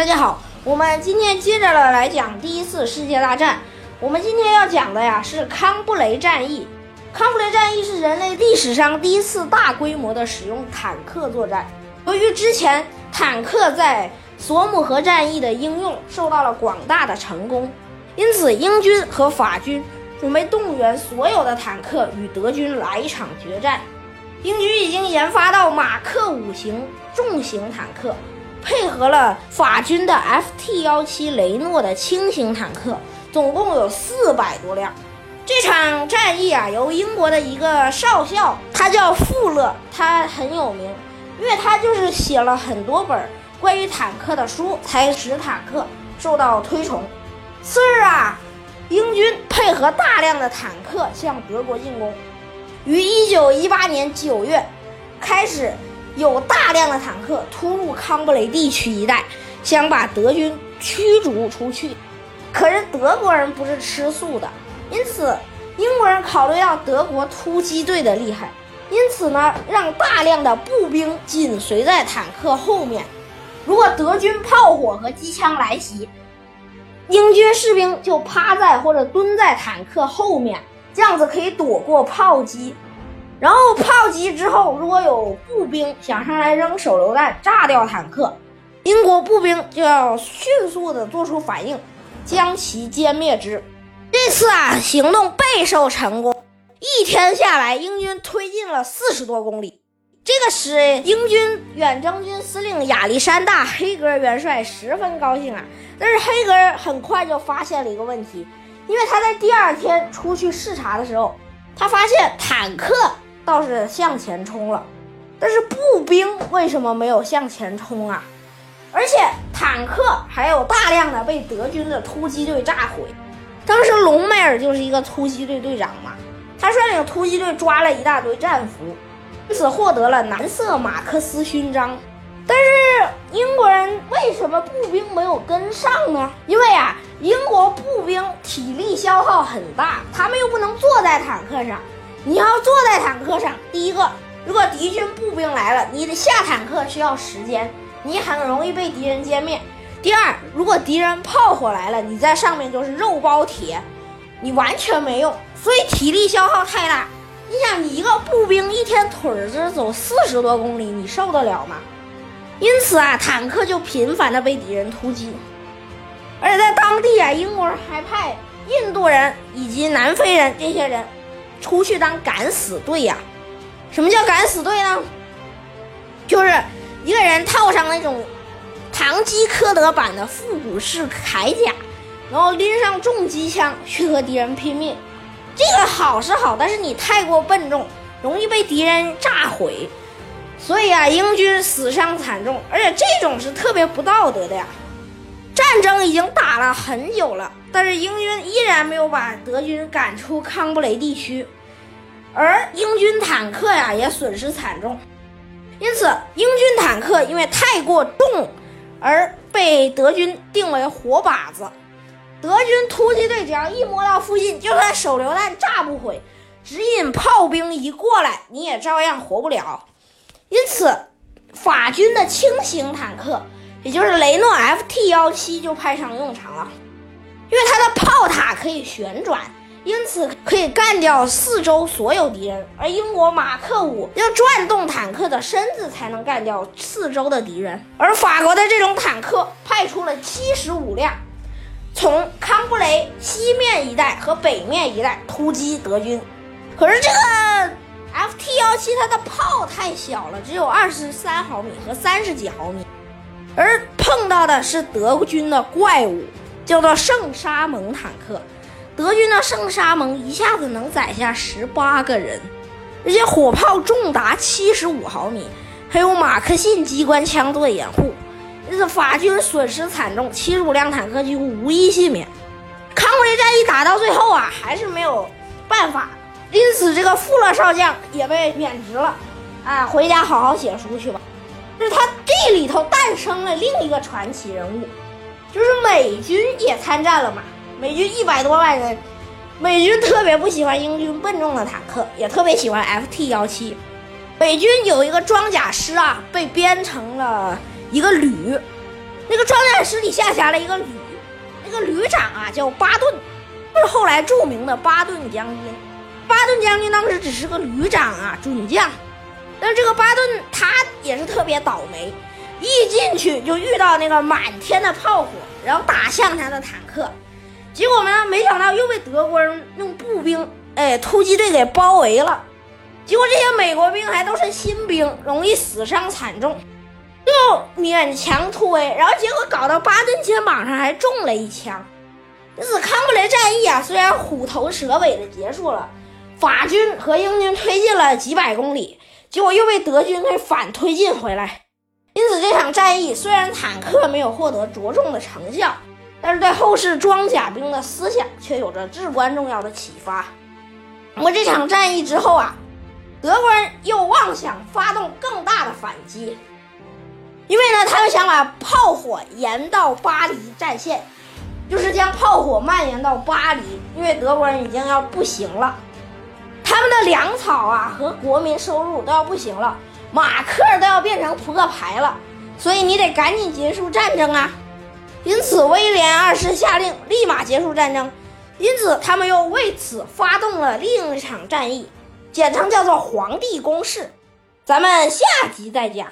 大家好，我们今天接着了来讲第一次世界大战。我们今天要讲的呀是康布雷战役。康布雷战役是人类历史上第一次大规模的使用坦克作战。由于之前坦克在索姆河战役的应用受到了广大的成功，因此英军和法军准备动员所有的坦克与德军来一场决战。英军已经研发到马克五型重型坦克。配合了法军的 FT-17 雷诺的轻型坦克，总共有四百多辆。这场战役啊，由英国的一个少校，他叫富勒，他很有名，因为他就是写了很多本关于坦克的书，才使坦克受到推崇。次日啊，英军配合大量的坦克向德国进攻，于1918年9月开始。有大量的坦克突入康布雷地区一带，想把德军驱逐出去。可是德国人不是吃素的，因此英国人考虑到德国突击队的厉害，因此呢，让大量的步兵紧随在坦克后面。如果德军炮火和机枪来袭，英军士兵就趴在或者蹲在坦克后面，这样子可以躲过炮击。然后炮击之后，如果有步兵想上来扔手榴弹炸掉坦克，英国步兵就要迅速的做出反应，将其歼灭之。这次啊，行动备受成功，一天下来，英军推进了四十多公里，这个使英军远征军司令亚历山大·黑格尔元帅十分高兴啊。但是黑格尔很快就发现了一个问题，因为他在第二天出去视察的时候，他发现坦克。倒是向前冲了，但是步兵为什么没有向前冲啊？而且坦克还有大量的被德军的突击队炸毁。当时隆美尔就是一个突击队队长嘛，他率领突击队抓了一大堆战俘，因此获得了蓝色马克思勋章。但是英国人为什么步兵没有跟上呢？因为啊，英国步兵体力消耗很大，他们又不能坐在坦克上。你要坐在坦克上，第一个，如果敌军步兵来了，你的下坦克需要时间，你很容易被敌人歼灭。第二，如果敌人炮火来了，你在上面就是肉包铁，你完全没用，所以体力消耗太大。你想，你一个步兵一天腿子走四十多公里，你受得了吗？因此啊，坦克就频繁的被敌人突击，而且在当地啊，英国人还派印度人以及南非人这些人。出去当敢死队呀？什么叫敢死队呢？就是一个人套上那种唐吉诃德版的复古式铠甲，然后拎上重机枪去和敌人拼命。这个好是好，但是你太过笨重，容易被敌人炸毁。所以啊，英军死伤惨重，而且这种是特别不道德的呀。战争已经打了很久了，但是英军依然没有把德军赶出康布雷地区，而英军坦克呀也损失惨重，因此英军坦克因为太过重，而被德军定为活靶子。德军突击队只要一摸到附近，就算手榴弹炸不毁，指引炮兵一过来，你也照样活不了。因此，法军的轻型坦克。也就是雷诺 FT-17 就派上用场了，因为它的炮塔可以旋转，因此可以干掉四周所有敌人。而英国马克五要转动坦克的身子才能干掉四周的敌人。而法国的这种坦克派出了七十五辆，从康布雷西面一带和北面一带突击德军。可是这个 FT-17 它的炮太小了，只有二十三毫米和三十几毫米。而碰到的是德军的怪物，叫做圣沙蒙坦克。德军的圣沙蒙一下子能载下十八个人，而且火炮重达七十五毫米，还有马克沁机关枪做掩护，因此法军损失惨重，七十五辆坦克几乎无一幸免。康布雷战役打到最后啊，还是没有办法，因此这个富勒少将也被免职了，啊，回家好好写书去吧。就是他这里头诞生了另一个传奇人物，就是美军也参战了嘛。美军一百多万人，美军特别不喜欢英军笨重的坦克，也特别喜欢 FT-17。美军有一个装甲师啊，被编成了一个旅，那个装甲师底下辖了一个旅，那个旅长啊叫巴顿，就是后来著名的巴顿将军。巴顿将军当时只是个旅长啊，准将。但是这个巴顿他也是特别倒霉，一进去就遇到那个满天的炮火，然后打向他的坦克，结果呢，没想到又被德国人用步兵，哎，突击队给包围了。结果这些美国兵还都是新兵，容易死伤惨重，就勉强突围，然后结果搞到巴顿肩膀上还中了一枪。因此，康布雷战役啊，虽然虎头蛇尾的结束了，法军和英军推进了几百公里。结果又被德军给反推进回来，因此这场战役虽然坦克没有获得着重的成效，但是对后世装甲兵的思想却有着至关重要的启发。那么这场战役之后啊，德国人又妄想发动更大的反击，因为呢，他们想把炮火延到巴黎战线，就是将炮火蔓延到巴黎，因为德国人已经要不行了。他们的粮草啊和国民收入都要不行了，马克都要变成扑克牌了，所以你得赶紧结束战争啊！因此，威廉二世下令立马结束战争。因此，他们又为此发动了另一场战役，简称叫做皇帝攻势。咱们下集再讲。